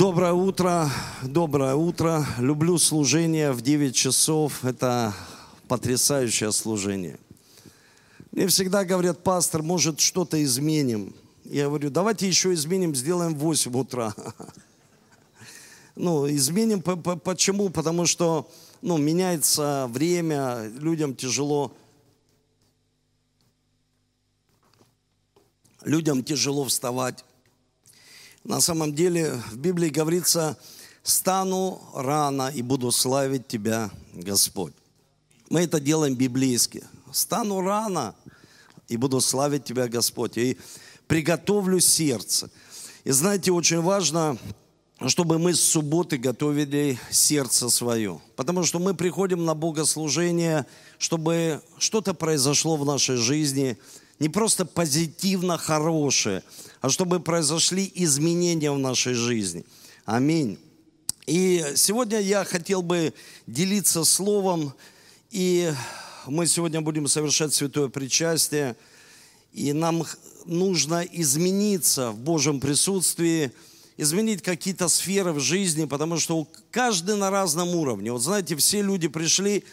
Доброе утро, доброе утро. Люблю служение в 9 часов. Это потрясающее служение. Мне всегда говорят, пастор, может что-то изменим. Я говорю, давайте еще изменим, сделаем в 8 утра. Ну, изменим почему? Потому что ну, меняется время, людям тяжело. Людям тяжело вставать. На самом деле в Библии говорится, стану рано и буду славить Тебя, Господь. Мы это делаем библейски. Стану рано и буду славить Тебя, Господь. И приготовлю сердце. И знаете, очень важно, чтобы мы с субботы готовили сердце свое. Потому что мы приходим на богослужение, чтобы что-то произошло в нашей жизни, не просто позитивно хорошее, а чтобы произошли изменения в нашей жизни. Аминь. И сегодня я хотел бы делиться словом, и мы сегодня будем совершать святое причастие, и нам нужно измениться в Божьем присутствии, изменить какие-то сферы в жизни, потому что каждый на разном уровне. Вот знаете, все люди пришли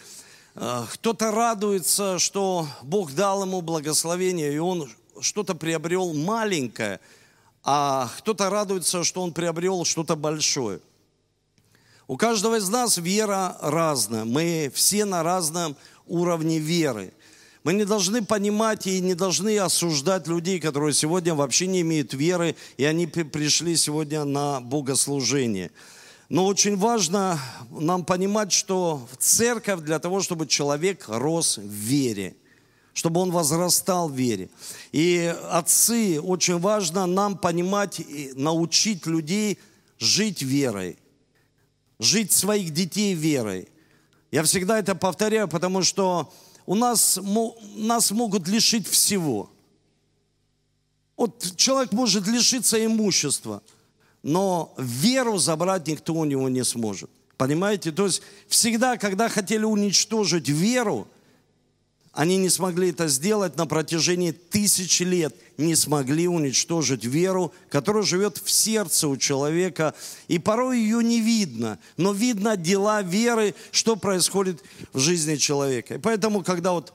Э, кто-то радуется, что Бог дал ему благословение, и он что-то приобрел маленькое, а кто-то радуется, что он приобрел что-то большое. У каждого из нас вера разная. Мы все на разном уровне веры. Мы не должны понимать и не должны осуждать людей, которые сегодня вообще не имеют веры, и они пришли сегодня на богослужение. Но очень важно нам понимать, что в церковь для того, чтобы человек рос в вере, чтобы он возрастал в вере. И отцы, очень важно нам понимать и научить людей жить верой, жить своих детей верой. Я всегда это повторяю, потому что у нас, нас могут лишить всего. Вот человек может лишиться имущества – но веру забрать никто у него не сможет. Понимаете? То есть всегда, когда хотели уничтожить веру, они не смогли это сделать на протяжении тысяч лет. Не смогли уничтожить веру, которая живет в сердце у человека. И порой ее не видно. Но видно дела веры, что происходит в жизни человека. И поэтому, когда вот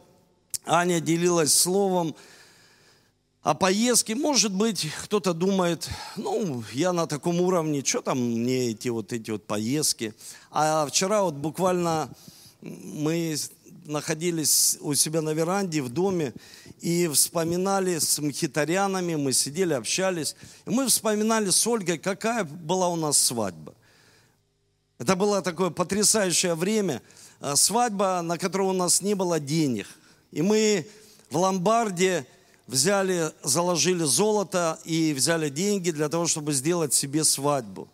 Аня делилась словом, о поездке, может быть, кто-то думает, ну, я на таком уровне, что там мне эти вот эти вот поездки. А вчера вот буквально мы находились у себя на веранде в доме и вспоминали с мхитарянами, мы сидели, общались. И мы вспоминали с Ольгой, какая была у нас свадьба. Это было такое потрясающее время. А, свадьба, на которую у нас не было денег. И мы в ломбарде взяли, заложили золото и взяли деньги для того, чтобы сделать себе свадьбу.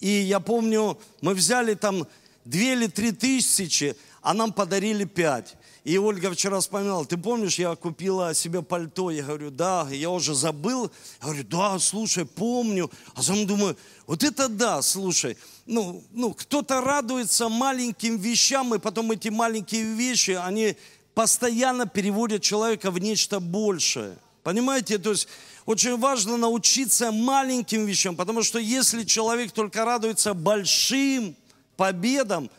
И я помню, мы взяли там две или три тысячи, а нам подарили пять. И Ольга вчера вспоминала, ты помнишь, я купила себе пальто? Я говорю, да, я уже забыл. Я говорю, да, слушай, помню. А сам думаю, вот это да, слушай. Ну, ну кто-то радуется маленьким вещам, и потом эти маленькие вещи, они постоянно переводит человека в нечто большее. Понимаете? То есть очень важно научиться маленьким вещам, потому что если человек только радуется большим победам,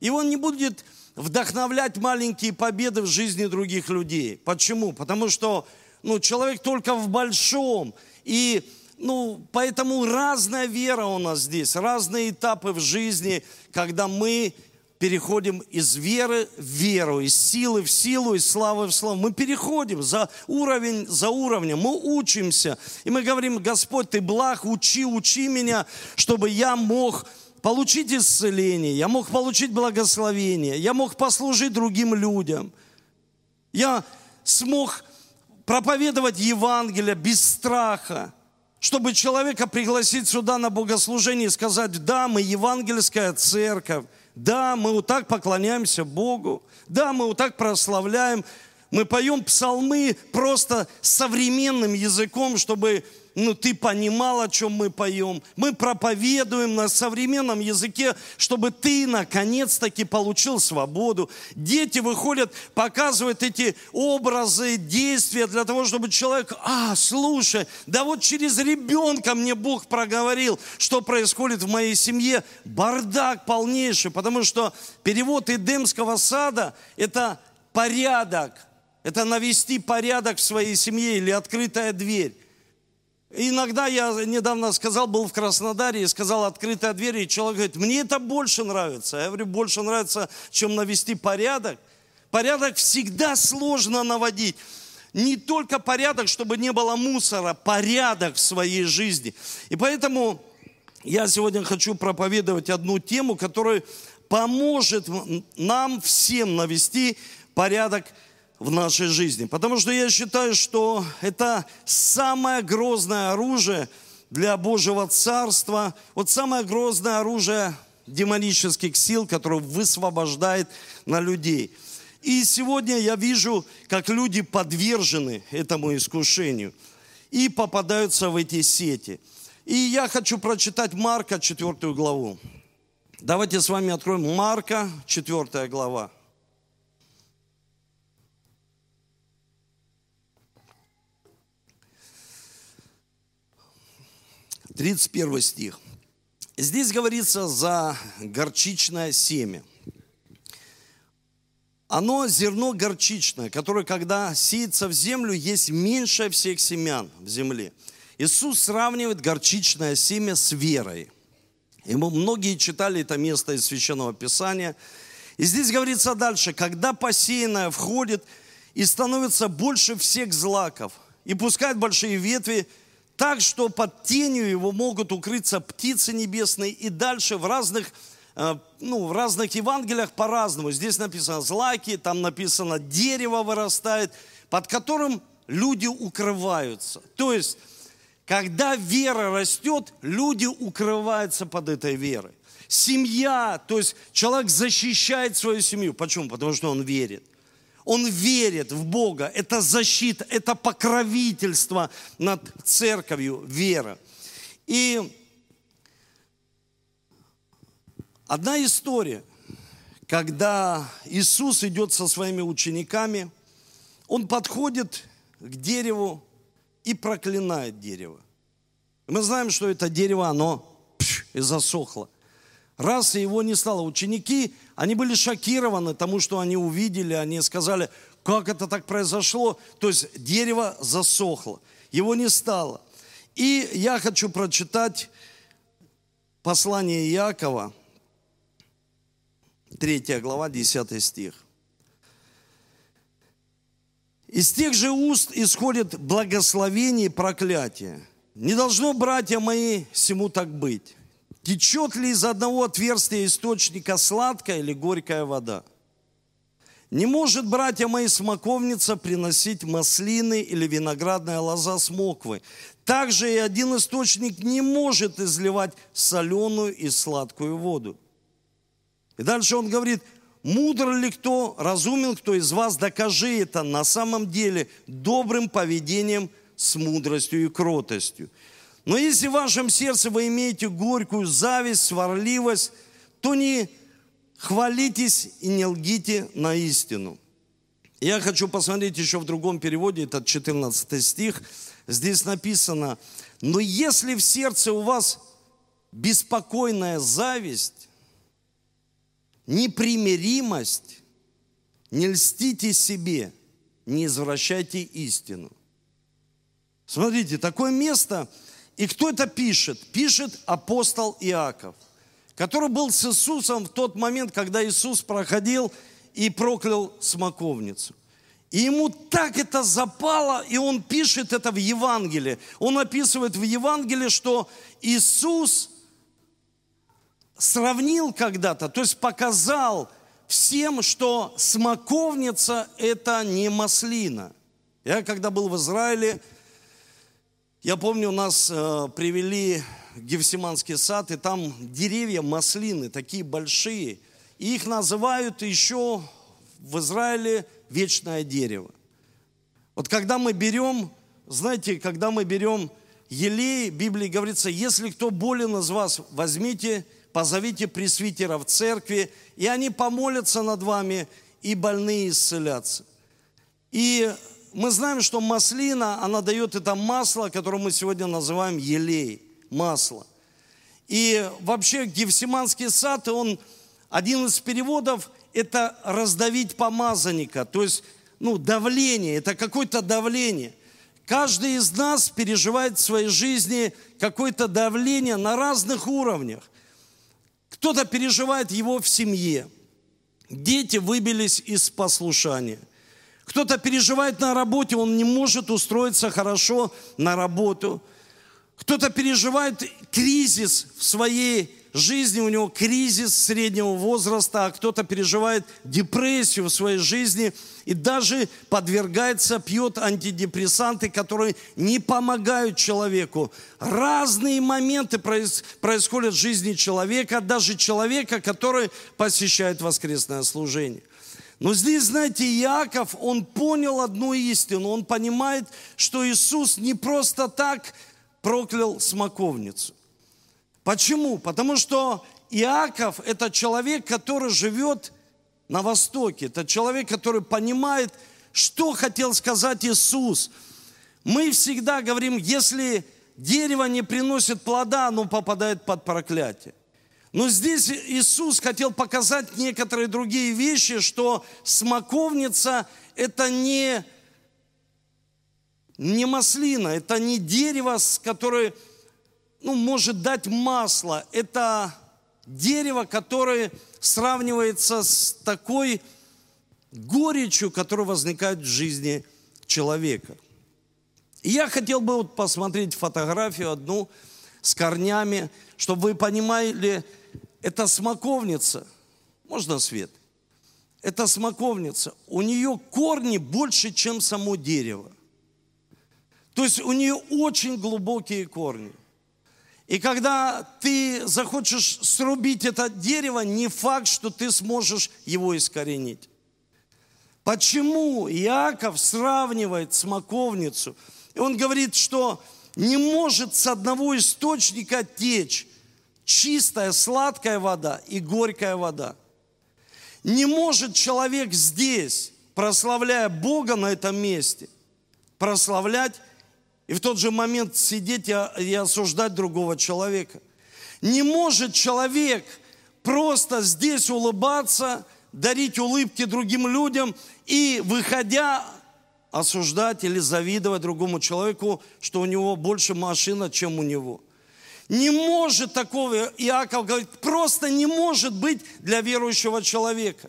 и он не будет вдохновлять маленькие победы в жизни других людей. Почему? Потому что ну, человек только в большом. И ну, поэтому разная вера у нас здесь, разные этапы в жизни, когда мы переходим из веры в веру, из силы в силу, из славы в славу. Мы переходим за уровень за уровнем, мы учимся. И мы говорим, Господь, Ты благ, учи, учи меня, чтобы я мог получить исцеление, я мог получить благословение, я мог послужить другим людям. Я смог проповедовать Евангелие без страха, чтобы человека пригласить сюда на богослужение и сказать, да, мы евангельская церковь, да, мы вот так поклоняемся Богу. Да, мы вот так прославляем. Мы поем псалмы просто современным языком, чтобы ну, ты понимал, о чем мы поем. Мы проповедуем на современном языке, чтобы ты наконец-таки получил свободу. Дети выходят, показывают эти образы, действия для того, чтобы человек, а, слушай, да вот через ребенка мне Бог проговорил, что происходит в моей семье. Бардак полнейший, потому что перевод Эдемского сада – это порядок, это навести порядок в своей семье или открытая дверь. Иногда я недавно сказал, был в Краснодаре и сказал открытая дверь, и человек говорит, мне это больше нравится. Я говорю, больше нравится, чем навести порядок. Порядок всегда сложно наводить. Не только порядок, чтобы не было мусора, порядок в своей жизни. И поэтому я сегодня хочу проповедовать одну тему, которая поможет нам всем навести порядок в нашей жизни. Потому что я считаю, что это самое грозное оружие для Божьего Царства, вот самое грозное оружие демонических сил, которое высвобождает на людей. И сегодня я вижу, как люди подвержены этому искушению и попадаются в эти сети. И я хочу прочитать Марка, 4 главу. Давайте с вами откроем Марка, 4 глава. 31 стих. Здесь говорится за горчичное семя. Оно зерно горчичное, которое, когда сеется в землю, есть меньше всех семян в земле. Иисус сравнивает горчичное семя с верой. И мы, многие читали это место из Священного Писания. И здесь говорится дальше, когда посеянное входит и становится больше всех злаков, и пускает большие ветви, так что под тенью его могут укрыться птицы небесные и дальше в разных, э, ну, в разных Евангелиях по-разному. Здесь написано злаки, там написано дерево вырастает, под которым люди укрываются. То есть, когда вера растет, люди укрываются под этой верой. Семья, то есть человек защищает свою семью. Почему? Потому что он верит. Он верит в Бога. Это защита, это покровительство над церковью, вера. И одна история, когда Иисус идет со своими учениками, он подходит к дереву и проклинает дерево. Мы знаем, что это дерево, оно пш, и засохло. Раз и его не стало. Ученики, они были шокированы тому, что они увидели. Они сказали, как это так произошло? То есть дерево засохло, его не стало. И я хочу прочитать послание Иакова, 3 глава, 10 стих. Из тех же уст исходит благословение и проклятие. Не должно, братья мои, всему так быть. Течет ли из одного отверстия источника сладкая или горькая вода? Не может, братья мои, смоковница приносить маслины или виноградная лоза с моквы. Также и один источник не может изливать соленую и сладкую воду. И дальше он говорит, мудр ли кто, разумен кто из вас, докажи это на самом деле добрым поведением с мудростью и кротостью. Но если в вашем сердце вы имеете горькую зависть, сварливость, то не хвалитесь и не лгите на истину. Я хочу посмотреть еще в другом переводе, это 14 стих. Здесь написано, но если в сердце у вас беспокойная зависть, непримиримость, не льстите себе, не извращайте истину. Смотрите, такое место, и кто это пишет? Пишет апостол Иаков, который был с Иисусом в тот момент, когда Иисус проходил и проклял смоковницу. И ему так это запало, и он пишет это в Евангелии. Он описывает в Евангелии, что Иисус сравнил когда-то, то есть показал всем, что смоковница – это не маслина. Я когда был в Израиле, я помню, нас э, привели Гефсиманский сад, и там деревья маслины, такие большие. И их называют еще в Израиле вечное дерево. Вот когда мы берем, знаете, когда мы берем елей, в Библии говорится, если кто болен из вас, возьмите, позовите пресвитера в церкви, и они помолятся над вами, и больные исцелятся. И мы знаем, что маслина, она дает это масло, которое мы сегодня называем елей, масло. И вообще Гефсиманский сад, он один из переводов – это раздавить помазанника, то есть ну, давление, это какое-то давление. Каждый из нас переживает в своей жизни какое-то давление на разных уровнях. Кто-то переживает его в семье. Дети выбились из послушания. Кто-то переживает на работе, он не может устроиться хорошо на работу. Кто-то переживает кризис в своей жизни, у него кризис среднего возраста, а кто-то переживает депрессию в своей жизни и даже подвергается, пьет антидепрессанты, которые не помогают человеку. Разные моменты происходят в жизни человека, даже человека, который посещает воскресное служение. Но здесь, знаете, Иаков, он понял одну истину. Он понимает, что Иисус не просто так проклял смоковницу. Почему? Потому что Иаков – это человек, который живет на Востоке. Это человек, который понимает, что хотел сказать Иисус. Мы всегда говорим, если дерево не приносит плода, оно попадает под проклятие. Но здесь Иисус хотел показать некоторые другие вещи, что смоковница – это не, не маслина, это не дерево, с которое ну, может дать масло. Это дерево, которое сравнивается с такой горечью, которая возникает в жизни человека. Я хотел бы вот посмотреть фотографию одну с корнями, чтобы вы понимали, это смоковница. Можно свет? Это смоковница. У нее корни больше, чем само дерево. То есть у нее очень глубокие корни. И когда ты захочешь срубить это дерево, не факт, что ты сможешь его искоренить. Почему Иаков сравнивает смоковницу? И он говорит, что не может с одного источника течь чистая сладкая вода и горькая вода. Не может человек здесь, прославляя Бога на этом месте, прославлять и в тот же момент сидеть и осуждать другого человека. Не может человек просто здесь улыбаться, дарить улыбки другим людям и, выходя, осуждать или завидовать другому человеку, что у него больше машина, чем у него – не может такого, Иаков говорит, просто не может быть для верующего человека.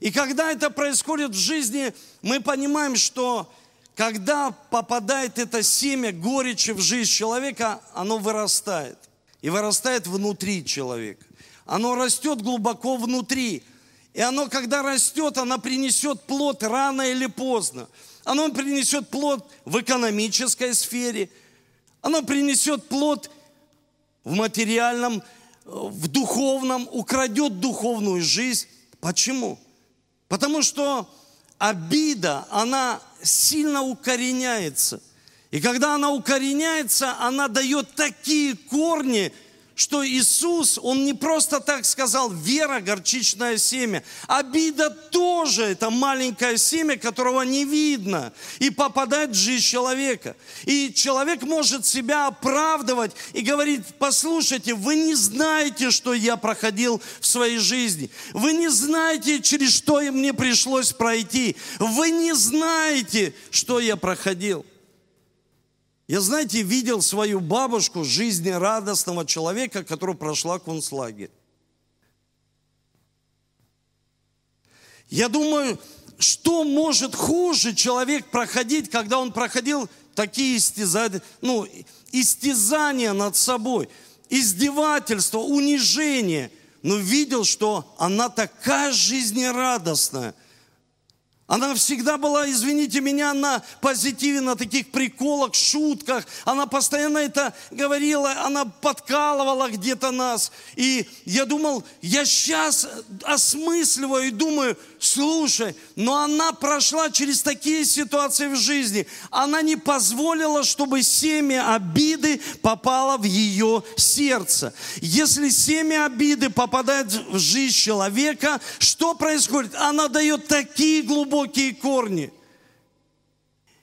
И когда это происходит в жизни, мы понимаем, что когда попадает это семя горечи в жизнь человека, оно вырастает. И вырастает внутри человека. Оно растет глубоко внутри. И оно, когда растет, оно принесет плод рано или поздно. Оно принесет плод в экономической сфере. Оно принесет плод в материальном, в духовном, украдет духовную жизнь. Почему? Потому что обида, она сильно укореняется. И когда она укореняется, она дает такие корни, что Иисус, Он не просто так сказал, вера – горчичное семя. Обида тоже – это маленькое семя, которого не видно и попадает в жизнь человека. И человек может себя оправдывать и говорить, послушайте, вы не знаете, что я проходил в своей жизни. Вы не знаете, через что мне пришлось пройти. Вы не знаете, что я проходил. Я, знаете, видел свою бабушку, жизнерадостного человека, которая прошла концлагерь. Я думаю, что может хуже человек проходить, когда он проходил такие истязания, ну, истязания над собой, издевательство, унижение, но видел, что она такая жизнерадостная. Она всегда была, извините меня, на позитиве, на таких приколах, шутках. Она постоянно это говорила, она подкалывала где-то нас. И я думал, я сейчас осмысливаю и думаю, слушай, но она прошла через такие ситуации в жизни. Она не позволила, чтобы семя обиды попало в ее сердце. Если семя обиды попадает в жизнь человека, что происходит? Она дает такие глубокие глубокие корни.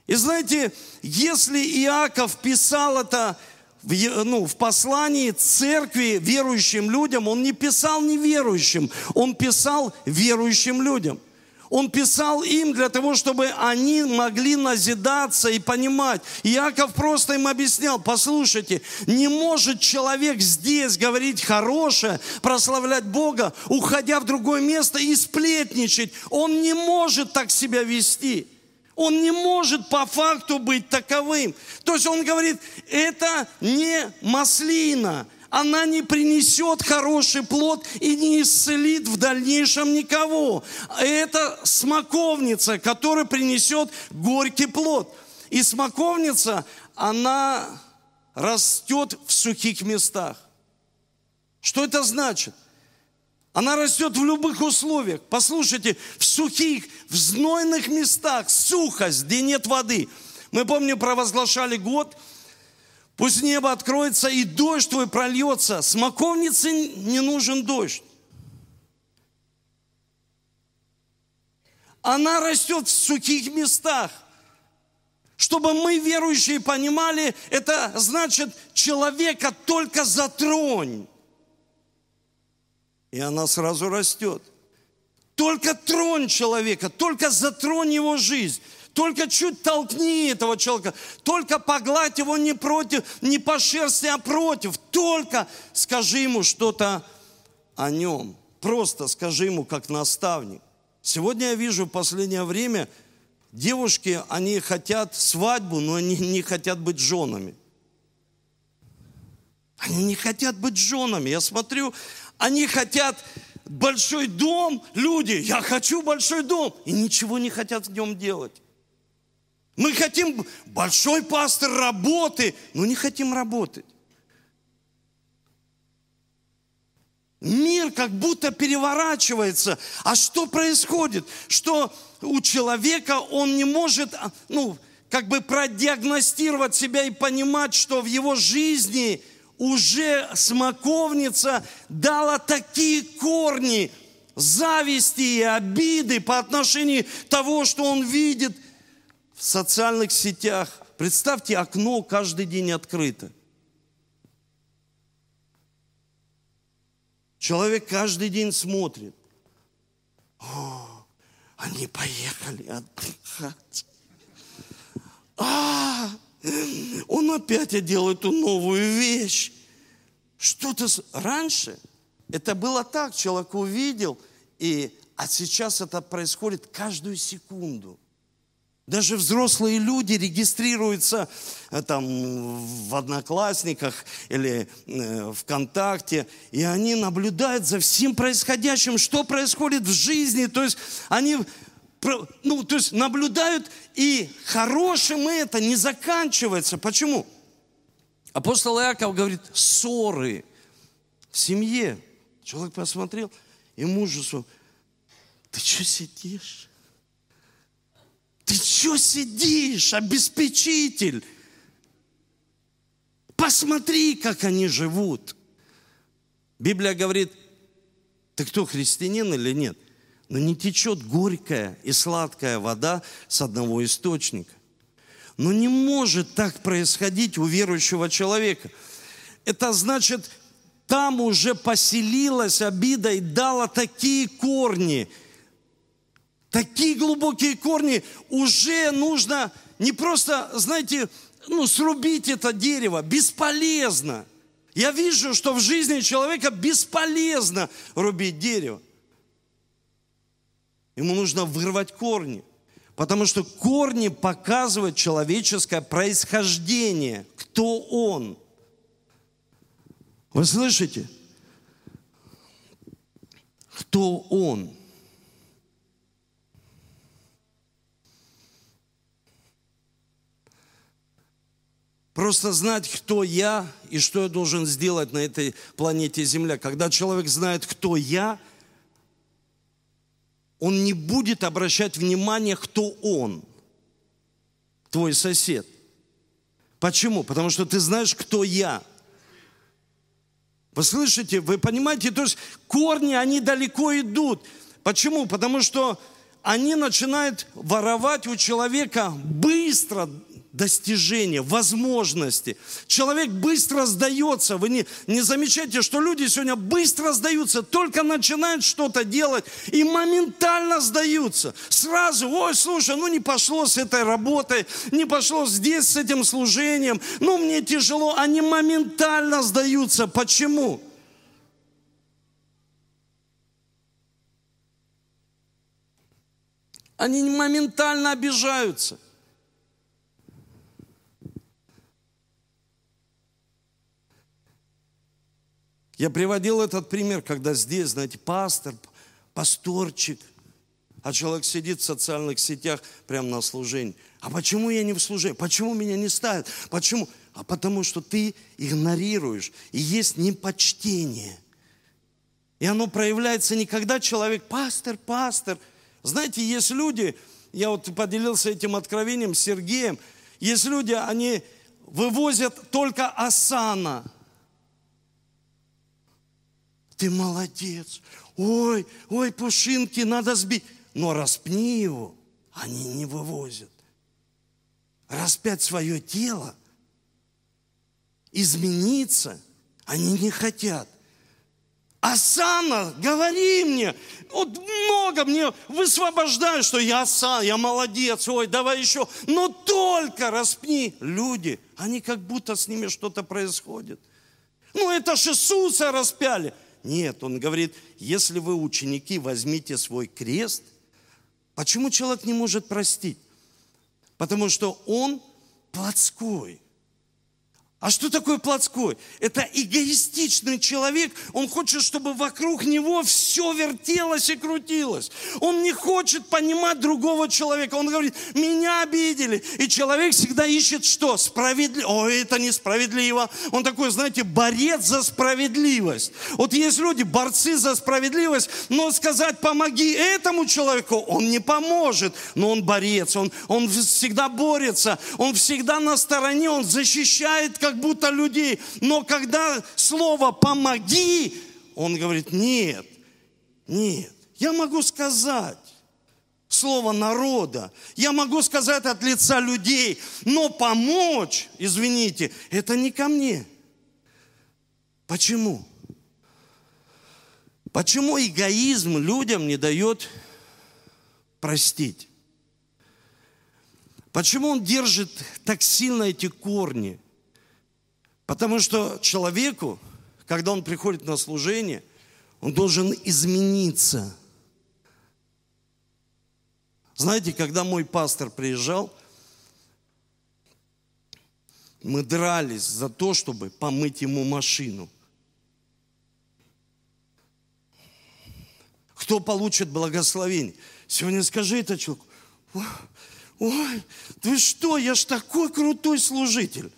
И знаете, если Иаков писал это в, ну, в послании церкви верующим людям, он не писал неверующим, он писал верующим людям. Он писал им для того, чтобы они могли назидаться и понимать. Иаков просто им объяснял, послушайте, не может человек здесь говорить хорошее, прославлять Бога, уходя в другое место и сплетничать. Он не может так себя вести. Он не может по факту быть таковым. То есть он говорит, это не маслина, она не принесет хороший плод и не исцелит в дальнейшем никого. Это смоковница, которая принесет горький плод. И смоковница, она растет в сухих местах. Что это значит? Она растет в любых условиях. Послушайте, в сухих, в знойных местах, сухость, где нет воды. Мы, помню, провозглашали год – Пусть небо откроется и дождь твой прольется. Смоковнице не нужен дождь. Она растет в сухих местах. Чтобы мы, верующие, понимали, это значит человека только затронь. И она сразу растет. Только тронь человека, только затронь его жизнь. Только чуть толкни этого человека, только погладь его не против, не по шерсти, а против. Только скажи ему что-то о нем. Просто скажи ему как наставник. Сегодня я вижу в последнее время, девушки, они хотят свадьбу, но они не хотят быть женами. Они не хотят быть женами. Я смотрю, они хотят большой дом, люди, я хочу большой дом, и ничего не хотят в нем делать. Мы хотим большой пастор работы, но не хотим работать. Мир как будто переворачивается. А что происходит? Что у человека он не может, а, ну, как бы продиагностировать себя и понимать, что в его жизни уже смоковница дала такие корни зависти и обиды по отношению того, что он видит в социальных сетях. Представьте, окно каждый день открыто. Человек каждый день смотрит. О, они поехали отдыхать. А, он опять одел эту новую вещь. Что-то раньше это было так, человек увидел, и, а сейчас это происходит каждую секунду. Даже взрослые люди регистрируются э, там в Одноклассниках или э, ВКонтакте, и они наблюдают за всем происходящим, что происходит в жизни. То есть они ну, то есть наблюдают, и хорошим это не заканчивается. Почему? Апостол Иаков говорит, ссоры в семье. Человек посмотрел, и мужу, ты что сидишь? Ты что сидишь, обеспечитель? Посмотри, как они живут. Библия говорит, ты кто, христианин или нет? Но не течет горькая и сладкая вода с одного источника. Но не может так происходить у верующего человека. Это значит, там уже поселилась обида и дала такие корни – такие глубокие корни, уже нужно не просто, знаете, ну, срубить это дерево, бесполезно. Я вижу, что в жизни человека бесполезно рубить дерево. Ему нужно вырвать корни, потому что корни показывают человеческое происхождение, кто он. Вы слышите? Кто он? Просто знать, кто я и что я должен сделать на этой планете Земля. Когда человек знает, кто я, он не будет обращать внимание, кто он, твой сосед. Почему? Потому что ты знаешь, кто я. Вы слышите, вы понимаете, то есть корни, они далеко идут. Почему? Потому что они начинают воровать у человека быстро достижения, возможности. Человек быстро сдается. Вы не, не замечаете, что люди сегодня быстро сдаются, только начинают что-то делать и моментально сдаются. Сразу, ой, слушай, ну не пошло с этой работой, не пошло здесь с этим служением, ну мне тяжело. Они моментально сдаются. Почему? Они моментально обижаются. Я приводил этот пример, когда здесь, знаете, пастор, пасторчик, а человек сидит в социальных сетях прямо на служении. А почему я не в служении? Почему меня не ставят? Почему? А потому что ты игнорируешь. И есть непочтение. И оно проявляется не когда человек, пастор, пастор. Знаете, есть люди, я вот поделился этим откровением с Сергеем, есть люди, они вывозят только асана – ты молодец. Ой, ой, пушинки надо сбить. Но распни его, они не вывозят. Распять свое тело, измениться, они не хотят. Асана, говори мне, вот много мне высвобождаю, что я Асан, я молодец, ой, давай еще, но только распни. Люди, они как будто с ними что-то происходит. Ну это же Иисуса распяли. Нет, он говорит, если вы ученики, возьмите свой крест. Почему человек не может простить? Потому что он плотской. А что такое плотской? Это эгоистичный человек. Он хочет, чтобы вокруг него все вертелось и крутилось. Он не хочет понимать другого человека. Он говорит, меня обидели. И человек всегда ищет что? Справедливо. Ой, это несправедливо. Он такой, знаете, борец за справедливость. Вот есть люди, борцы за справедливость, но сказать, помоги этому человеку, он не поможет. Но он борец, он, он всегда борется, он всегда на стороне, он защищает как будто людей. Но когда слово «помоги», он говорит, нет, нет, я могу сказать слово народа. Я могу сказать от лица людей, но помочь, извините, это не ко мне. Почему? Почему эгоизм людям не дает простить? Почему он держит так сильно эти корни? Потому что человеку, когда он приходит на служение, он должен измениться. Знаете, когда мой пастор приезжал, мы дрались за то, чтобы помыть ему машину. Кто получит благословение? Сегодня скажи это человеку. Ой, ты что, я ж такой крутой служитель.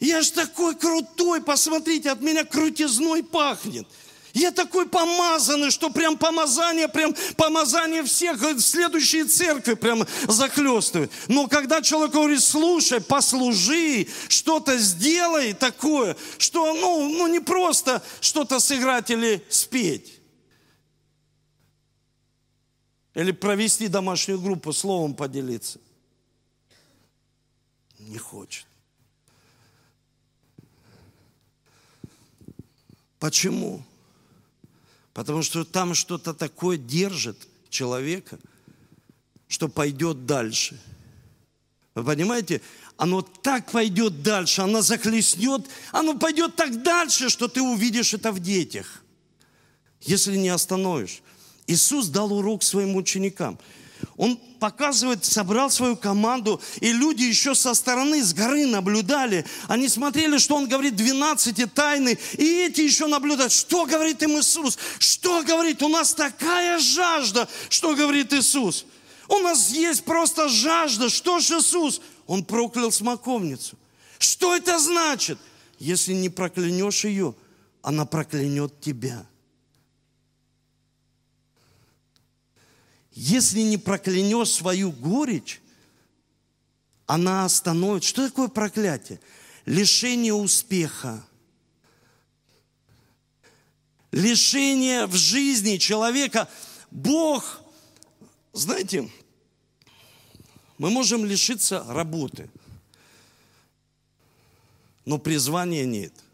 Я ж такой крутой, посмотрите, от меня крутизной пахнет. Я такой помазанный, что прям помазание, прям помазание всех в следующей церкви прям захлестывает. Но когда человек говорит, слушай, послужи, что-то сделай такое, что, ну, ну не просто что-то сыграть или спеть. Или провести домашнюю группу, словом поделиться. Не хочет. Почему? Потому что там что-то такое держит человека, что пойдет дальше. Вы понимаете? Оно так пойдет дальше, оно захлестнет, оно пойдет так дальше, что ты увидишь это в детях, если не остановишь. Иисус дал урок своим ученикам – он показывает, собрал свою команду, и люди еще со стороны, с горы наблюдали. Они смотрели, что он говорит 12 тайны, и эти еще наблюдают, что говорит им Иисус, что говорит, у нас такая жажда, что говорит Иисус. У нас есть просто жажда, что же Иисус? Он проклял смоковницу. Что это значит? Если не проклянешь ее, она проклянет тебя. Если не проклянешь свою горечь, она остановит. Что такое проклятие? Лишение успеха. Лишение в жизни человека. Бог, знаете, мы можем лишиться работы, но призвания нет –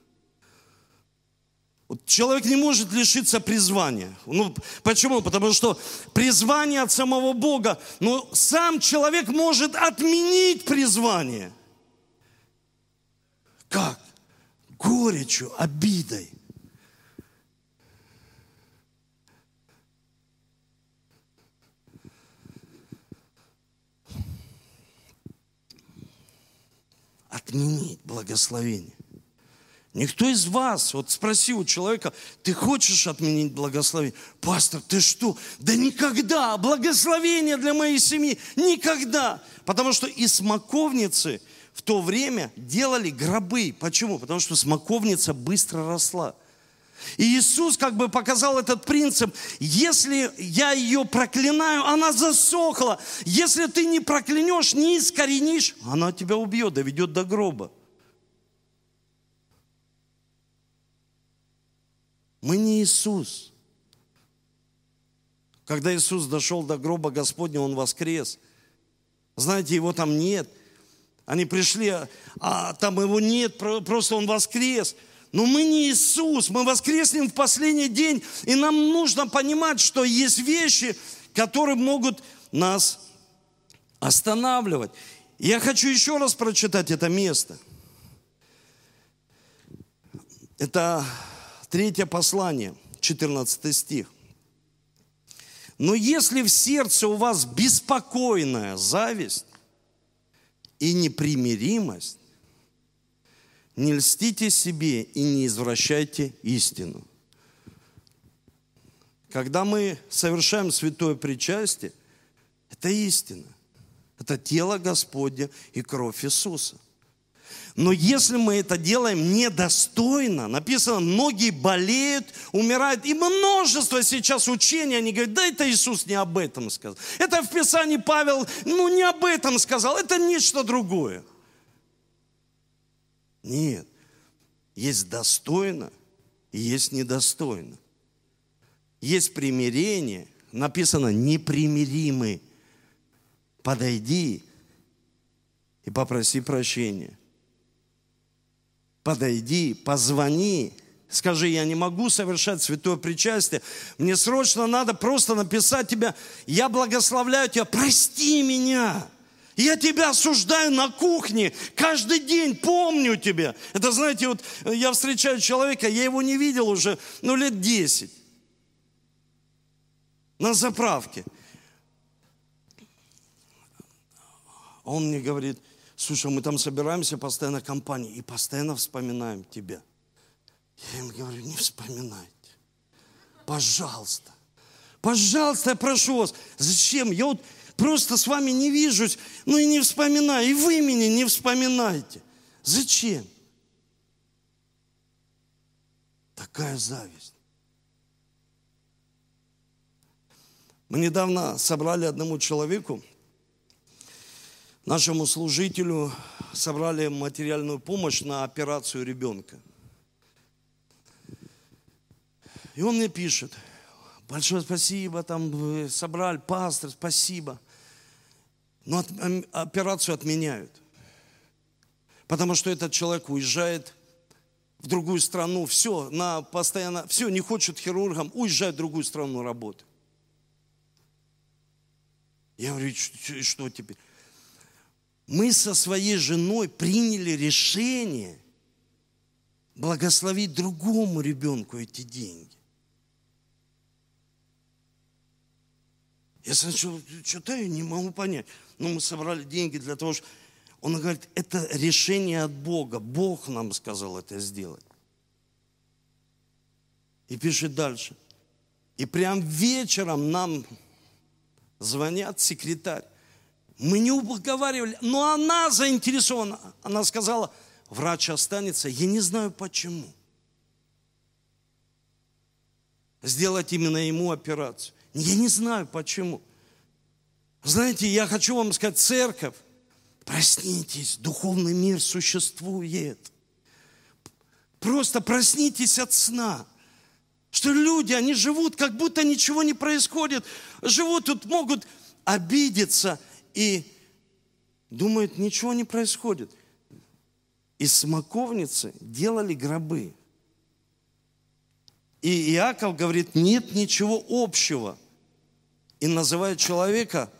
человек не может лишиться призвания. Ну, почему? Потому что призвание от самого Бога. Но сам человек может отменить призвание. Как? Горечью, обидой. Отменить благословение. Никто из вас, вот спроси у человека, ты хочешь отменить благословение? Пастор, ты что? Да никогда, благословение для моей семьи, никогда. Потому что и смоковницы в то время делали гробы. Почему? Потому что смоковница быстро росла. И Иисус как бы показал этот принцип. Если я ее проклинаю, она засохла. Если ты не проклянешь, не искоренишь, она тебя убьет, доведет до гроба. Мы не Иисус. Когда Иисус дошел до гроба Господня, Он воскрес. Знаете, Его там нет. Они пришли, а там Его нет, просто Он воскрес. Но мы не Иисус, мы воскреснем в последний день, и нам нужно понимать, что есть вещи, которые могут нас останавливать. Я хочу еще раз прочитать это место. Это Третье послание, 14 стих. Но если в сердце у вас беспокойная зависть и непримиримость, не льстите себе и не извращайте истину. Когда мы совершаем святое причастие, это истина. Это тело Господня и кровь Иисуса. Но если мы это делаем недостойно, написано, многие болеют, умирают, и множество сейчас учений, они говорят, да это Иисус не об этом сказал. Это в Писании Павел, ну не об этом сказал, это нечто другое. Нет, есть достойно и есть недостойно. Есть примирение, написано непримиримый. Подойди и попроси прощения подойди, позвони, скажи, я не могу совершать святое причастие, мне срочно надо просто написать тебя, я благословляю тебя, прости меня. Я тебя осуждаю на кухне, каждый день помню тебя. Это, знаете, вот я встречаю человека, я его не видел уже, ну, лет 10. На заправке. Он мне говорит, слушай, мы там собираемся постоянно компании и постоянно вспоминаем тебя. Я им говорю, не вспоминайте. Пожалуйста. Пожалуйста, я прошу вас. Зачем? Я вот просто с вами не вижусь, ну и не вспоминаю. И вы меня не вспоминайте. Зачем? Такая зависть. Мы недавно собрали одному человеку нашему служителю собрали материальную помощь на операцию ребенка. И он мне пишет, большое спасибо, там собрали, пастор, спасибо. Но от, операцию отменяют. Потому что этот человек уезжает в другую страну, все, на постоянно, все, не хочет хирургом, уезжает в другую страну работать. Я говорю, что, что теперь? Мы со своей женой приняли решение благословить другому ребенку эти деньги. Я сначала читаю, не могу понять. Но мы собрали деньги для того, чтобы... Он говорит, это решение от Бога. Бог нам сказал это сделать. И пишет дальше. И прям вечером нам звонят секретарь. Мы не уговаривали, но она заинтересована. Она сказала, врач останется, я не знаю почему. Сделать именно ему операцию. Я не знаю почему. Знаете, я хочу вам сказать, церковь, проснитесь, духовный мир существует. Просто проснитесь от сна. Что люди, они живут, как будто ничего не происходит. Живут тут, могут обидеться и думают, ничего не происходит. Из смоковницы делали гробы. И Иаков говорит, нет ничего общего. И называет человека,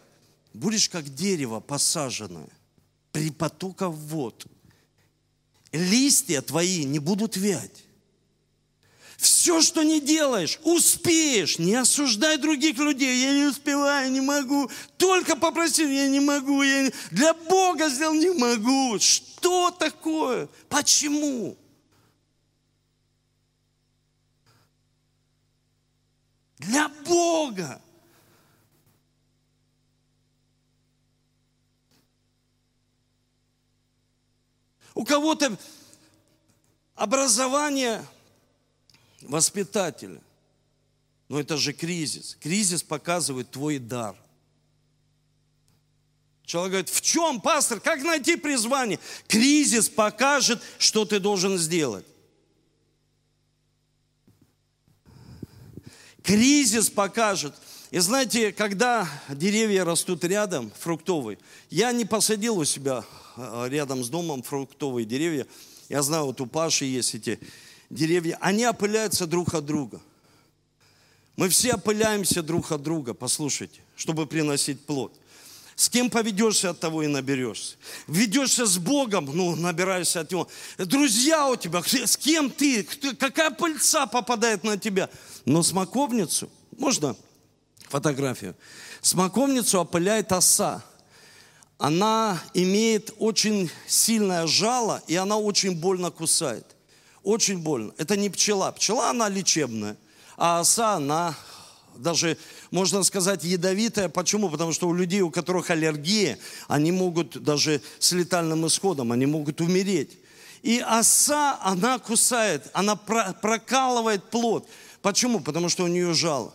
будешь как дерево посаженное при потоках вод. Листья твои не будут вять. Все, что не делаешь, успеешь. Не осуждай других людей. Я не успеваю, не могу. Только попросил, я не могу. Я не... Для Бога сделал, не могу. Что такое? Почему? Для Бога. У кого-то образование воспитателя. Но это же кризис. Кризис показывает твой дар. Человек говорит, в чем, пастор, как найти призвание? Кризис покажет, что ты должен сделать. Кризис покажет. И знаете, когда деревья растут рядом, фруктовые, я не посадил у себя э, рядом с домом фруктовые деревья. Я знаю, вот у Паши есть эти деревья, они опыляются друг от друга. Мы все опыляемся друг от друга, послушайте, чтобы приносить плод. С кем поведешься, от того и наберешься. Ведешься с Богом, ну, набираешься от Него. Друзья у тебя, с кем ты, какая пыльца попадает на тебя. Но смоковницу, можно фотографию? Смоковницу опыляет оса. Она имеет очень сильное жало, и она очень больно кусает. Очень больно. Это не пчела. Пчела, она лечебная, а оса, она даже, можно сказать, ядовитая. Почему? Потому что у людей, у которых аллергия, они могут даже с летальным исходом, они могут умереть. И оса, она кусает, она прокалывает плод. Почему? Потому что у нее жало.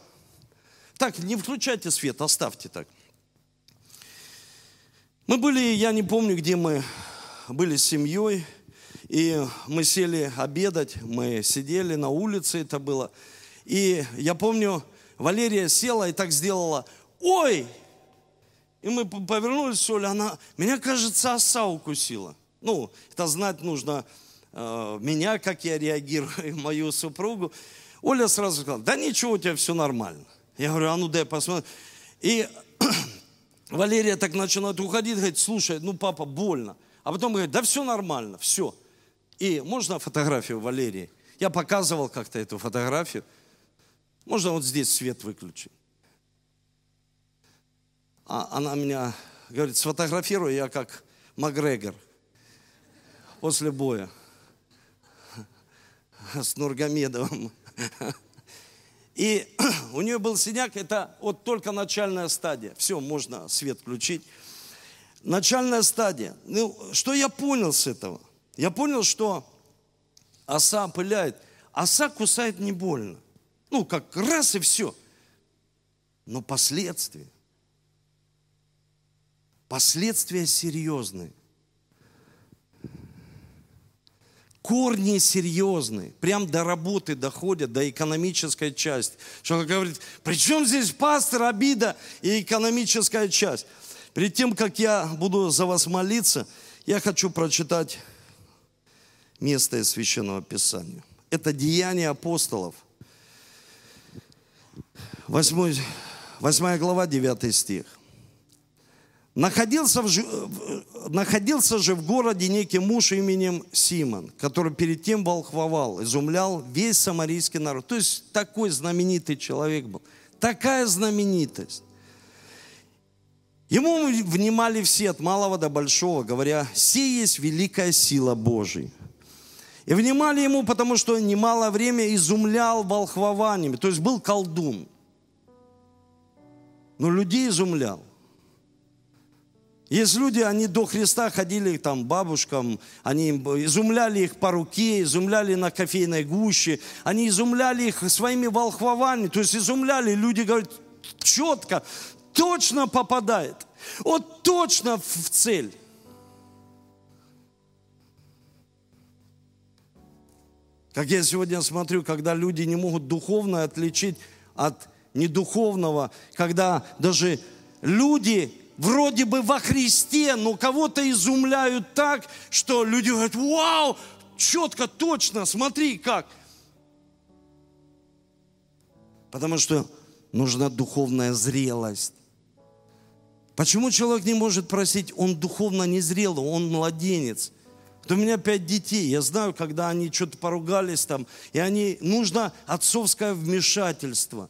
Так, не включайте свет, оставьте так. Мы были, я не помню, где мы были с семьей, и мы сели обедать, мы сидели на улице, это было. И я помню, Валерия села и так сделала, ой! И мы повернулись, Оля, она, меня, кажется, оса укусила. Ну, это знать нужно э, меня, как я реагирую, мою супругу. Оля сразу сказала, да ничего, у тебя все нормально. Я говорю, а ну дай посмотрим. И Валерия так начинает уходить, говорит, слушай, ну папа, больно. А потом говорит, да все нормально, все. И можно фотографию Валерии? Я показывал как-то эту фотографию. Можно вот здесь свет выключить? А она меня говорит, сфотографирую я как Макгрегор после боя с Нургамедовым. И у нее был синяк, это вот только начальная стадия. Все, можно свет включить. Начальная стадия. Ну, что я понял с этого? Я понял, что оса опыляет. Оса кусает не больно. Ну, как раз и все. Но последствия. Последствия серьезные. Корни серьезные, прям до работы доходят, до экономической части. Что говорит, при чем здесь пастор, обида и экономическая часть? Перед тем, как я буду за вас молиться, я хочу прочитать место из Священного Писания. Это Деяния апостолов. 8, 8 глава, 9 стих. Находился, в, находился же в городе некий муж именем Симон, который перед тем волхвовал, изумлял весь самарийский народ. То есть такой знаменитый человек был. Такая знаменитость. Ему внимали все, от малого до большого, говоря, «Сей есть великая сила Божия». И внимали ему, потому что немало время изумлял волхвованиями, то есть был колдун. Но людей изумлял. Есть люди, они до Христа ходили там бабушкам, они изумляли их по руке, изумляли на кофейной гуще, они изумляли их своими волхвованиями, то есть изумляли, люди говорят, четко, точно попадает, вот точно в цель. Как я сегодня смотрю, когда люди не могут духовно отличить от недуховного, когда даже люди вроде бы во Христе, но кого-то изумляют так, что люди говорят, вау, четко, точно, смотри как. Потому что нужна духовная зрелость. Почему человек не может просить, он духовно незрелый, он младенец – вот у меня пять детей. Я знаю, когда они что-то поругались там, и они, нужно отцовское вмешательство.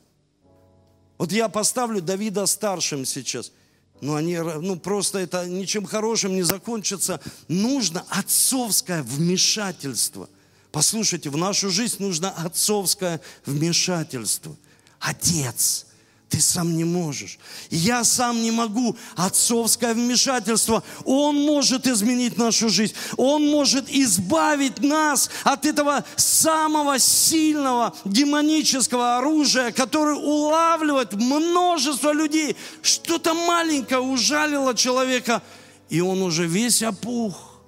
Вот я поставлю Давида старшим сейчас. Но они, ну просто это ничем хорошим не закончится. Нужно отцовское вмешательство. Послушайте, в нашу жизнь нужно отцовское вмешательство. Отец – ты сам не можешь. Я сам не могу. Отцовское вмешательство. Он может изменить нашу жизнь. Он может избавить нас от этого самого сильного демонического оружия, которое улавливает множество людей. Что-то маленькое ужалило человека, и он уже весь опух.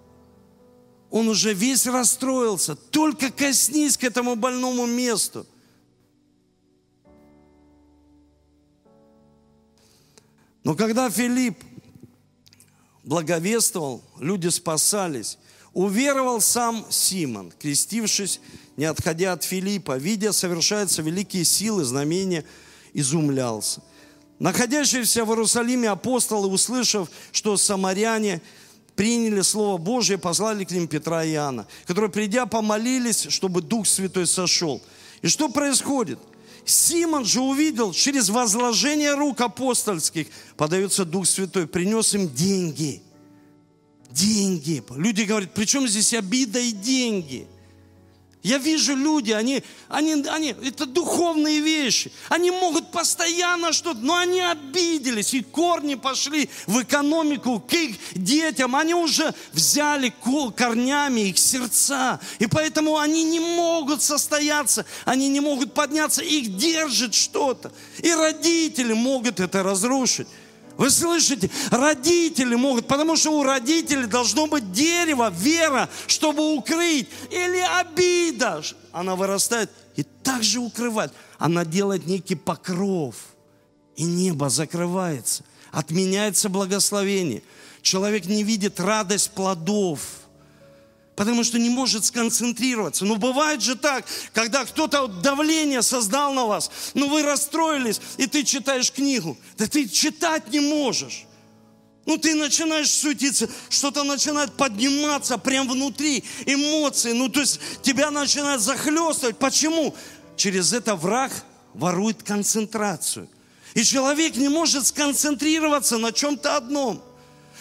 Он уже весь расстроился. Только коснись к этому больному месту. Но когда Филипп благовествовал, люди спасались, уверовал сам Симон, крестившись, не отходя от Филиппа, видя, совершаются великие силы, знамения, изумлялся. Находящиеся в Иерусалиме апостолы, услышав, что самаряне приняли Слово Божие, послали к ним Петра и Иоанна, которые, придя, помолились, чтобы Дух Святой сошел. И что происходит? Симон же увидел, через возложение рук апостольских подается Дух Святой, принес им деньги. Деньги. Люди говорят, при чем здесь обида и деньги? Я вижу люди, они, они, они, это духовные вещи. Они могут постоянно что-то, но они обиделись, и корни пошли в экономику к их детям. Они уже взяли корнями их сердца. И поэтому они не могут состояться, они не могут подняться, их держит что-то. И родители могут это разрушить. Вы слышите? Родители могут, потому что у родителей должно быть дерево, вера, чтобы укрыть. Или обида. Она вырастает и также укрывает. Она делает некий покров. И небо закрывается. Отменяется благословение. Человек не видит радость плодов – потому что не может сконцентрироваться. Но бывает же так, когда кто-то давление создал на вас, ну вы расстроились, и ты читаешь книгу, да ты читать не можешь. Ну, ты начинаешь сутиться, что-то начинает подниматься прямо внутри, эмоции. Ну, то есть тебя начинает захлестывать. Почему? Через это враг ворует концентрацию. И человек не может сконцентрироваться на чем-то одном.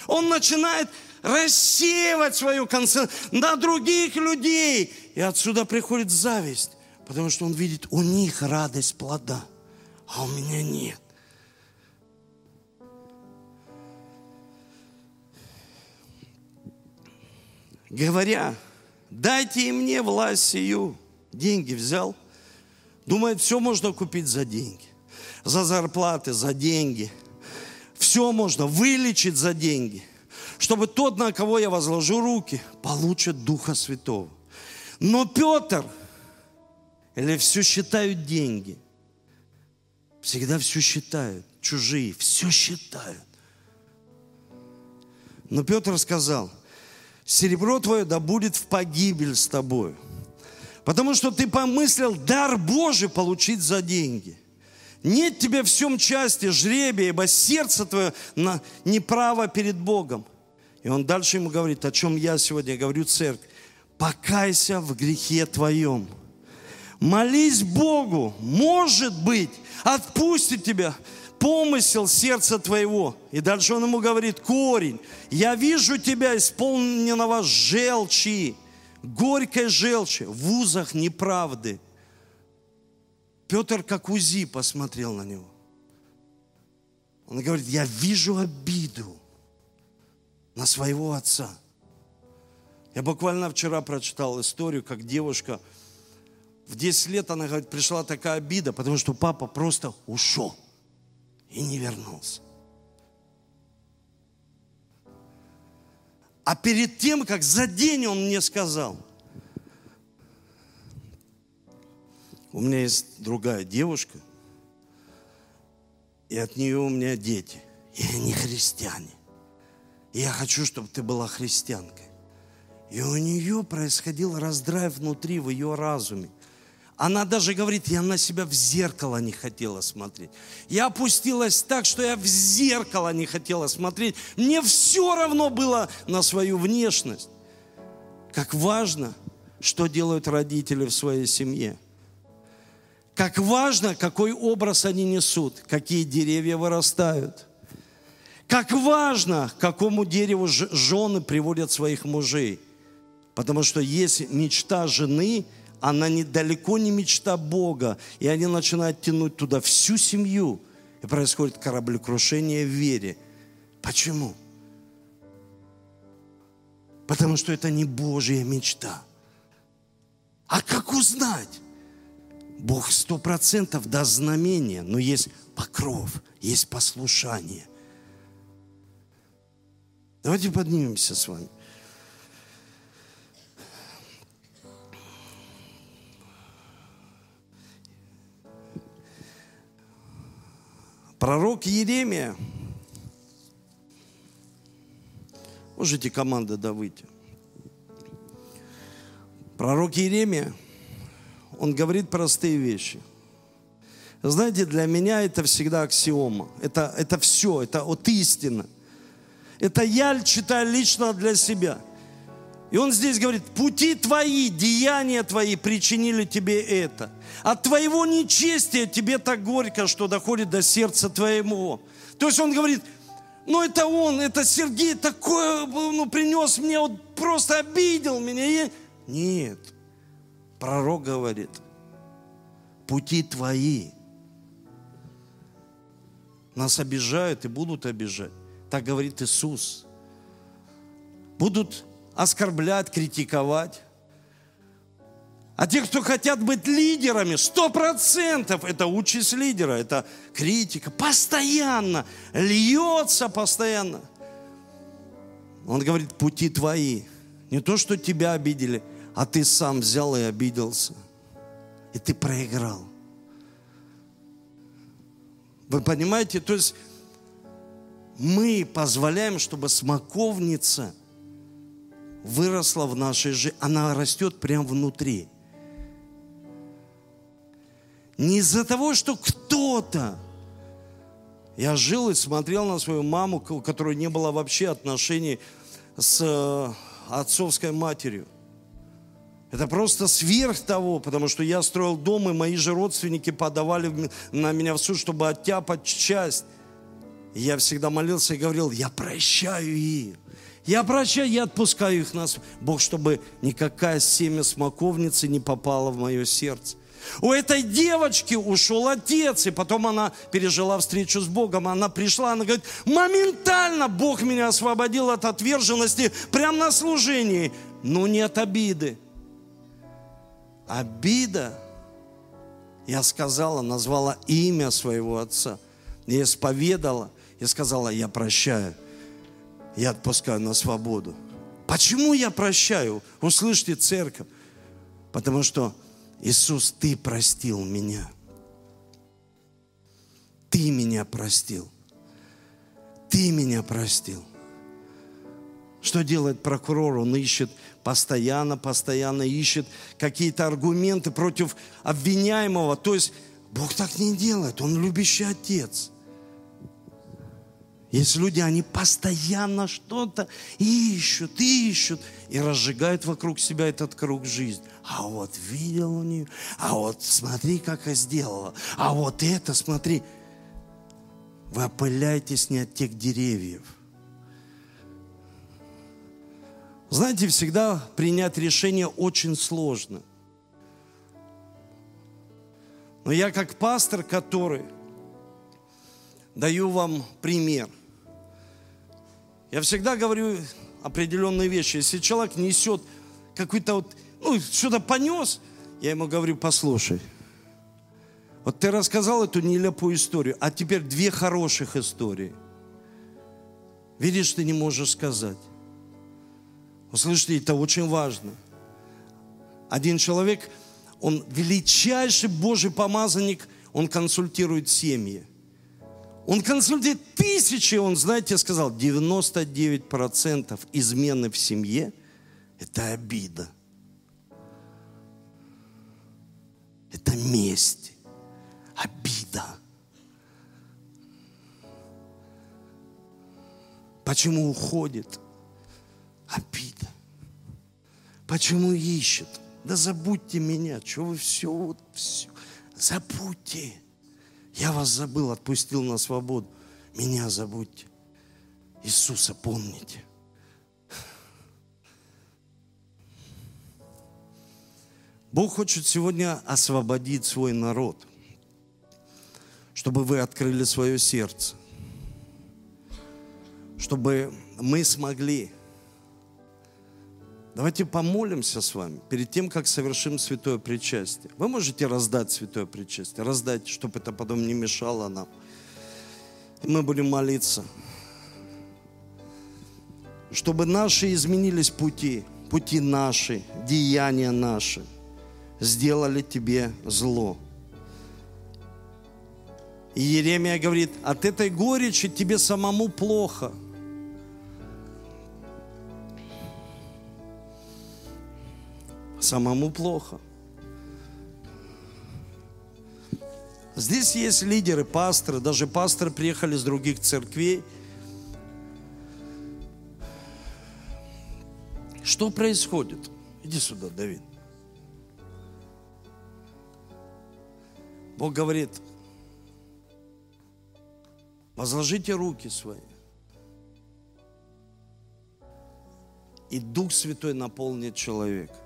Он начинает рассеивать свою концентрацию на других людей. И отсюда приходит зависть, потому что он видит у них радость плода, а у меня нет. Говоря, дайте и мне власть сию. Деньги взял. Думает, все можно купить за деньги. За зарплаты, за деньги. Все можно вылечить за деньги – чтобы тот, на кого я возложу руки, получит Духа Святого. Но Петр, или все считают деньги, всегда все считают, чужие, все считают. Но Петр сказал, серебро твое да будет в погибель с тобою. Потому что ты помыслил дар Божий получить за деньги. Нет тебе в всем части жребия, ибо сердце твое неправо перед Богом. И он дальше ему говорит, о чем я сегодня говорю церковь. Покайся в грехе твоем. Молись Богу, может быть, отпустит тебя помысел сердца твоего. И дальше он ему говорит, корень, я вижу тебя исполненного желчи, горькой желчи, в узах неправды. Петр как УЗИ посмотрел на него. Он говорит, я вижу обиду на своего отца. Я буквально вчера прочитал историю, как девушка в 10 лет, она говорит, пришла такая обида, потому что папа просто ушел и не вернулся. А перед тем, как за день он мне сказал, у меня есть другая девушка, и от нее у меня дети, и они христиане. Я хочу, чтобы ты была христианкой. И у нее происходил раздрай внутри, в ее разуме. Она даже говорит, я на себя в зеркало не хотела смотреть. Я опустилась так, что я в зеркало не хотела смотреть. Мне все равно было на свою внешность. Как важно, что делают родители в своей семье. Как важно, какой образ они несут, какие деревья вырастают. Как важно, к какому дереву жены приводят своих мужей – Потому что есть мечта жены, она не, далеко не мечта Бога. И они начинают тянуть туда всю семью. И происходит кораблекрушение в вере. Почему? Потому что это не Божья мечта. А как узнать? Бог сто процентов даст знамение, но есть покров, есть послушание. Давайте поднимемся с вами. Пророк Еремия. Можете команда да выйти. Пророк Еремия, он говорит простые вещи. Знаете, для меня это всегда аксиома. Это, это все, это от истины. Это я читаю лично для себя – и он здесь говорит, пути твои, деяния твои причинили тебе это. От твоего нечестия тебе так горько, что доходит до сердца твоего. То есть он говорит, ну это он, это Сергей такое ну, принес мне, вот просто обидел меня. Нет, пророк говорит, пути твои. Нас обижают и будут обижать. Так говорит Иисус. Будут оскорблять, критиковать. А те, кто хотят быть лидерами, сто процентов это участь лидера, это критика. Постоянно, льется постоянно. Он говорит, пути твои. Не то, что тебя обидели, а ты сам взял и обиделся. И ты проиграл. Вы понимаете? То есть мы позволяем, чтобы смоковница – выросла в нашей жизни, она растет прямо внутри. Не из-за того, что кто-то. Я жил и смотрел на свою маму, у которой не было вообще отношений с э, отцовской матерью. Это просто сверх того, потому что я строил дом, и мои же родственники подавали на меня в суд, чтобы оттяпать часть. Я всегда молился и говорил, я прощаю их. Я прощаю, я отпускаю их нас. Бог, чтобы никакая семя смоковницы не попала в мое сердце. У этой девочки ушел отец, и потом она пережила встречу с Богом. Она пришла, она говорит, моментально Бог меня освободил от отверженности прямо на служении. Но не от обиды. Обида, я сказала, назвала имя своего отца. Исповедала и сказала, я прощаю я отпускаю на свободу. Почему я прощаю? Услышьте, церковь. Потому что Иисус, Ты простил меня. Ты меня простил. Ты меня простил. Что делает прокурор? Он ищет постоянно, постоянно ищет какие-то аргументы против обвиняемого. То есть Бог так не делает. Он любящий отец. Есть люди, они постоянно что-то ищут, ищут и разжигают вокруг себя этот круг жизни. А вот видел у нее, а вот смотри, как я сделала, а вот это смотри. Вы опыляетесь не от тех деревьев. Знаете, всегда принять решение очень сложно. Но я как пастор, который даю вам пример – Я всегда говорю определенные вещи. Если человек несет какой-то вот, ну, что-то понес, я ему говорю, послушай, вот ты рассказал эту нелепую историю, а теперь две хороших истории. Видишь, ты не можешь сказать. Услышите, это очень важно. Один человек, он величайший Божий помазанник, он консультирует семьи. Он консультирует тысячи, он, знаете, сказал, 99% измены в семье – это обида. Это месть, обида. Почему уходит? Обида. Почему ищет? Да забудьте меня, что вы все, вот все. Забудьте. Я вас забыл, отпустил на свободу. Меня забудьте. Иисуса помните. Бог хочет сегодня освободить свой народ, чтобы вы открыли свое сердце, чтобы мы смогли. Давайте помолимся с вами перед тем, как совершим святое причастие. Вы можете раздать святое причастие, раздать, чтобы это потом не мешало нам. И мы будем молиться, чтобы наши изменились пути, пути наши, деяния наши – сделали тебе зло. И Еремия говорит, от этой горечи тебе самому плохо. Самому плохо. Здесь есть лидеры, пасторы, даже пасторы приехали с других церквей. Что происходит? Иди сюда, Давид. Бог говорит, возложите руки свои. И Дух Святой наполнит человека.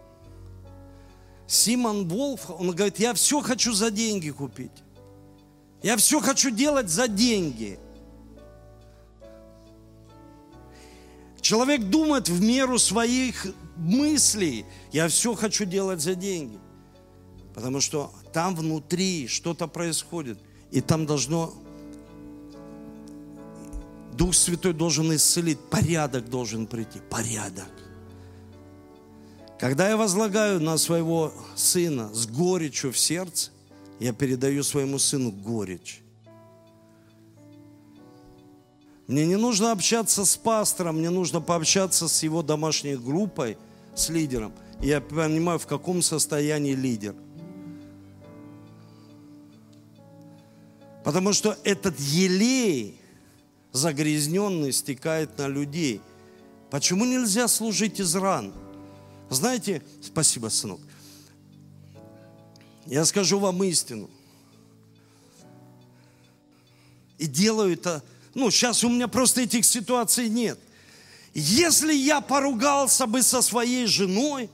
Симон Волф, он говорит, я все хочу за деньги купить. Я все хочу делать за деньги. Человек думает в меру своих мыслей. Я все хочу делать за деньги. Потому что там внутри что-то происходит. И там должно... Дух Святой должен исцелить. Порядок должен прийти. Порядок. Когда я возлагаю на своего сына с горечью в сердце, я передаю своему сыну горечь. Мне не нужно общаться с пастором, мне нужно пообщаться с его домашней группой, с лидером. И я понимаю, в каком состоянии лидер. Потому что этот елей загрязненный стекает на людей. Почему нельзя служить из ран? Знаете, спасибо, сынок. Я скажу вам истину. И делаю это, ну, сейчас у меня просто этих ситуаций нет. Если я поругался бы со своей женой,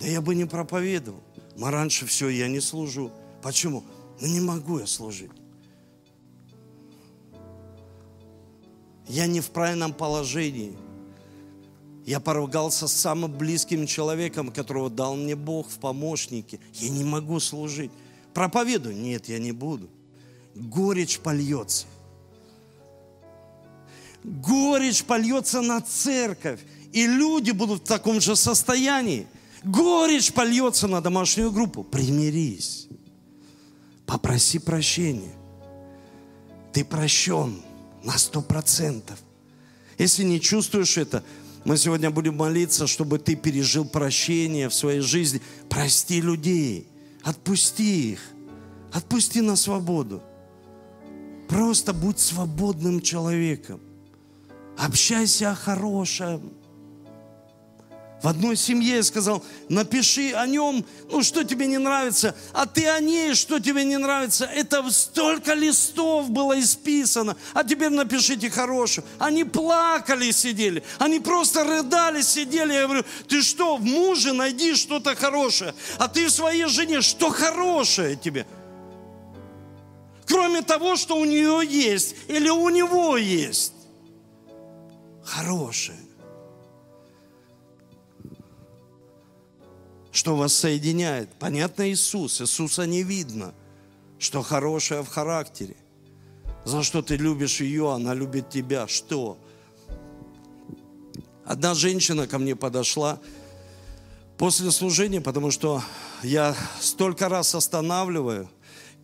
да я бы не проповедовал. Но раньше все, я не служу. Почему? Ну не могу я служить. Я не в правильном положении. Я поругался с самым близким человеком, которого дал мне Бог в помощнике. Я не могу служить. Проповедую? Нет, я не буду. Горечь польется. Горечь польется на церковь. И люди будут в таком же состоянии. Горечь польется на домашнюю группу. Примирись. Попроси прощения. Ты прощен на сто процентов. Если не чувствуешь это, мы сегодня будем молиться, чтобы ты пережил прощение в своей жизни. Прости людей, отпусти их, отпусти на свободу. Просто будь свободным человеком. Общайся о хорошем. В одной семье я сказал, напиши о нем, ну что тебе не нравится, а ты о ней, что тебе не нравится. Это столько листов было исписано, а теперь напишите хорошее. Они плакали, сидели, они просто рыдали, сидели. Я говорю, ты что, в муже найди что-то хорошее, а ты в своей жене, что хорошее тебе? Кроме того, что у нее есть или у него есть. хорошее. Что вас соединяет? Понятно, Иисус. Иисуса не видно. Что хорошее в характере. За что ты любишь ее, она любит тебя. Что? Одна женщина ко мне подошла после служения, потому что я столько раз останавливаю,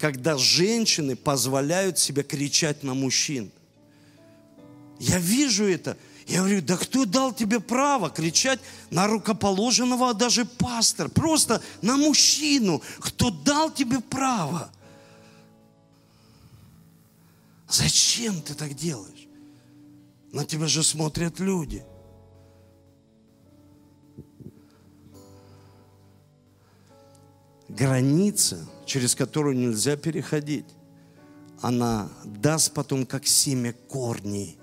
когда женщины позволяют себе кричать на мужчин. Я вижу это. Я говорю, да кто дал тебе право кричать на рукоположенного, а даже пастор, просто на мужчину? Кто дал тебе право? Зачем ты так делаешь? На тебя же смотрят люди – граница, через которую нельзя переходить, она даст потом как семя корней,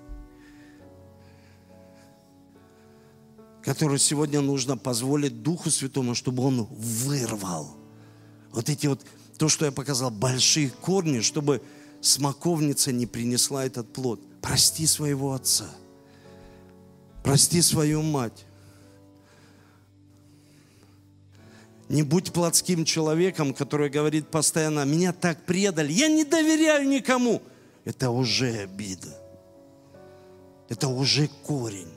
которые сегодня нужно позволить Духу Святому, чтобы Он вырвал. Вот эти вот, то, что я показал, большие корни, чтобы смоковница не принесла этот плод. Прости своего отца. Прости свою мать. Не будь плотским человеком, который говорит постоянно, меня так предали, я не доверяю никому. Это уже обида. Это уже корень.